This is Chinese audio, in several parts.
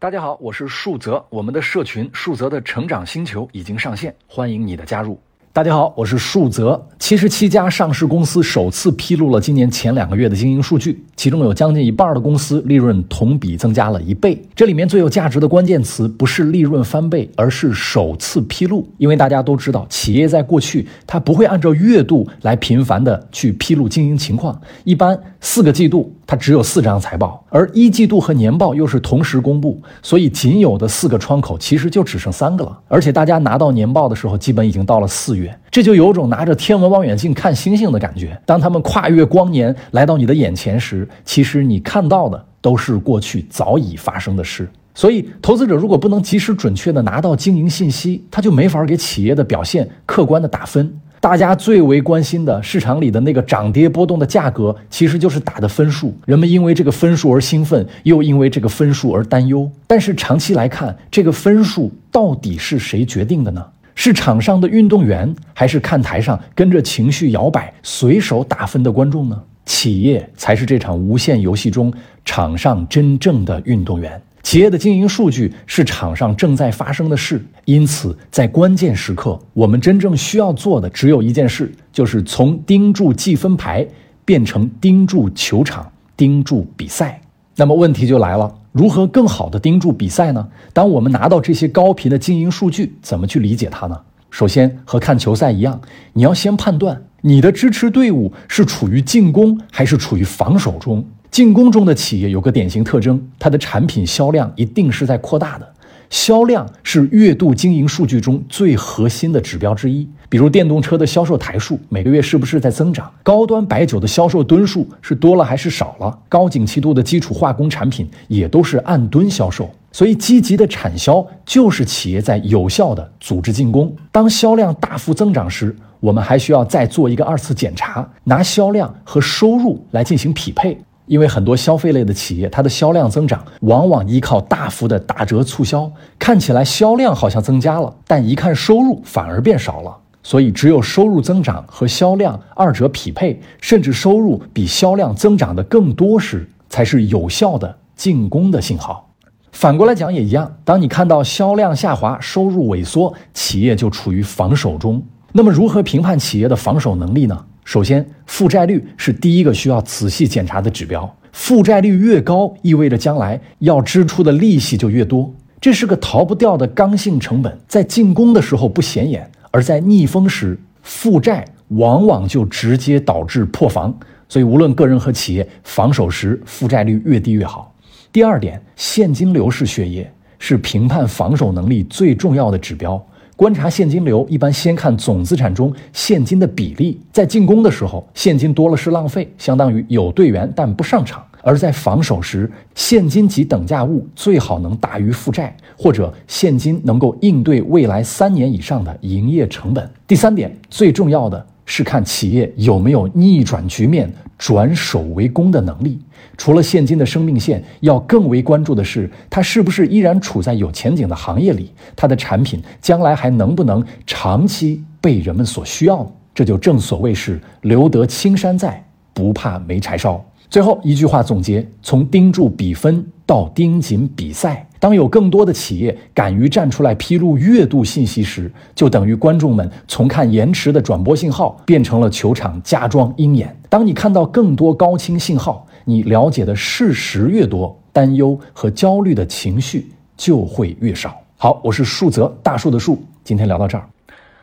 大家好，我是树泽，我们的社群树泽的成长星球已经上线，欢迎你的加入。大家好，我是树泽。七十七家上市公司首次披露了今年前两个月的经营数据，其中有将近一半的公司利润同比增加了一倍。这里面最有价值的关键词不是利润翻倍，而是首次披露。因为大家都知道，企业在过去它不会按照月度来频繁的去披露经营情况，一般四个季度它只有四张财报，而一季度和年报又是同时公布，所以仅有的四个窗口其实就只剩三个了。而且大家拿到年报的时候，基本已经到了四月。这就有种拿着天文望远镜看星星的感觉。当他们跨越光年来到你的眼前时，其实你看到的都是过去早已发生的事。所以，投资者如果不能及时准确的拿到经营信息，他就没法给企业的表现客观的打分。大家最为关心的市场里的那个涨跌波动的价格，其实就是打的分数。人们因为这个分数而兴奋，又因为这个分数而担忧。但是长期来看，这个分数到底是谁决定的呢？是场上的运动员，还是看台上跟着情绪摇摆、随手打分的观众呢？企业才是这场无限游戏中场上真正的运动员。企业的经营数据是场上正在发生的事，因此在关键时刻，我们真正需要做的只有一件事，就是从盯住计分牌变成盯住球场、盯住比赛。那么问题就来了。如何更好地盯住比赛呢？当我们拿到这些高频的经营数据，怎么去理解它呢？首先，和看球赛一样，你要先判断你的支持队伍是处于进攻还是处于防守中。进攻中的企业有个典型特征，它的产品销量一定是在扩大的。销量是月度经营数据中最核心的指标之一。比如电动车的销售台数每个月是不是在增长？高端白酒的销售吨数是多了还是少了？高景气度的基础化工产品也都是按吨销售。所以，积极的产销就是企业在有效的组织进攻。当销量大幅增长时，我们还需要再做一个二次检查，拿销量和收入来进行匹配。因为很多消费类的企业，它的销量增长往往依靠大幅的打折促销，看起来销量好像增加了，但一看收入反而变少了。所以，只有收入增长和销量二者匹配，甚至收入比销量增长的更多时，才是有效的进攻的信号。反过来讲也一样，当你看到销量下滑、收入萎缩，企业就处于防守中。那么，如何评判企业的防守能力呢？首先，负债率是第一个需要仔细检查的指标。负债率越高，意味着将来要支出的利息就越多，这是个逃不掉的刚性成本。在进攻的时候不显眼，而在逆风时，负债往往就直接导致破防。所以，无论个人和企业，防守时负债率越低越好。第二点，现金流是血液，是评判防守能力最重要的指标。观察现金流，一般先看总资产中现金的比例。在进攻的时候，现金多了是浪费，相当于有队员但不上场；而在防守时，现金及等价物最好能大于负债，或者现金能够应对未来三年以上的营业成本。第三点，最重要的。是看企业有没有逆转局面、转守为攻的能力。除了现金的生命线，要更为关注的是，它是不是依然处在有前景的行业里？它的产品将来还能不能长期被人们所需要？这就正所谓是留得青山在，不怕没柴烧。最后一句话总结：从盯住比分到盯紧比赛。当有更多的企业敢于站出来披露月度信息时，就等于观众们从看延迟的转播信号变成了球场加装鹰眼。当你看到更多高清信号，你了解的事实越多，担忧和焦虑的情绪就会越少。好，我是树泽，大树的树。今天聊到这儿。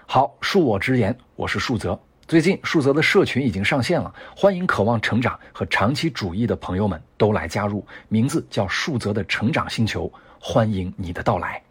好，恕我直言，我是树泽。最近树泽的社群已经上线了，欢迎渴望成长和长期主义的朋友们都来加入，名字叫树泽的成长星球。欢迎你的到来。